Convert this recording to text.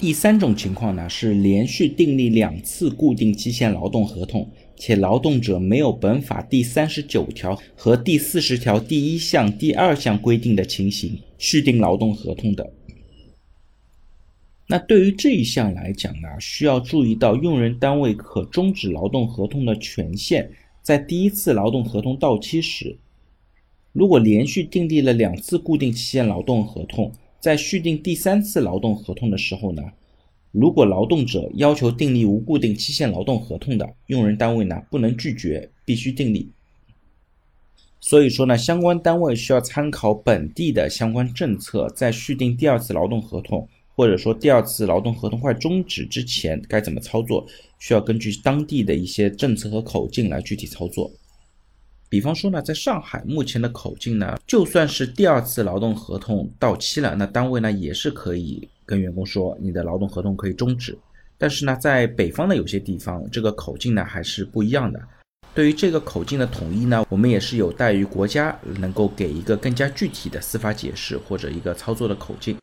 第三种情况呢，是连续订立两次固定期限劳动合同，且劳动者没有本法第三十九条和第四十条第一项、第二项规定的情形续订劳动合同的。那对于这一项来讲呢，需要注意到用人单位可终止劳动合同的权限，在第一次劳动合同到期时，如果连续订立了两次固定期限劳动合同，在续订第三次劳动合同的时候呢，如果劳动者要求订立无固定期限劳动合同的，用人单位呢不能拒绝，必须订立。所以说呢，相关单位需要参考本地的相关政策，在续订第二次劳动合同。或者说第二次劳动合同快终止之前该怎么操作，需要根据当地的一些政策和口径来具体操作。比方说呢，在上海目前的口径呢，就算是第二次劳动合同到期了，那单位呢也是可以跟员工说你的劳动合同可以终止。但是呢，在北方的有些地方，这个口径呢还是不一样的。对于这个口径的统一呢，我们也是有待于国家能够给一个更加具体的司法解释或者一个操作的口径。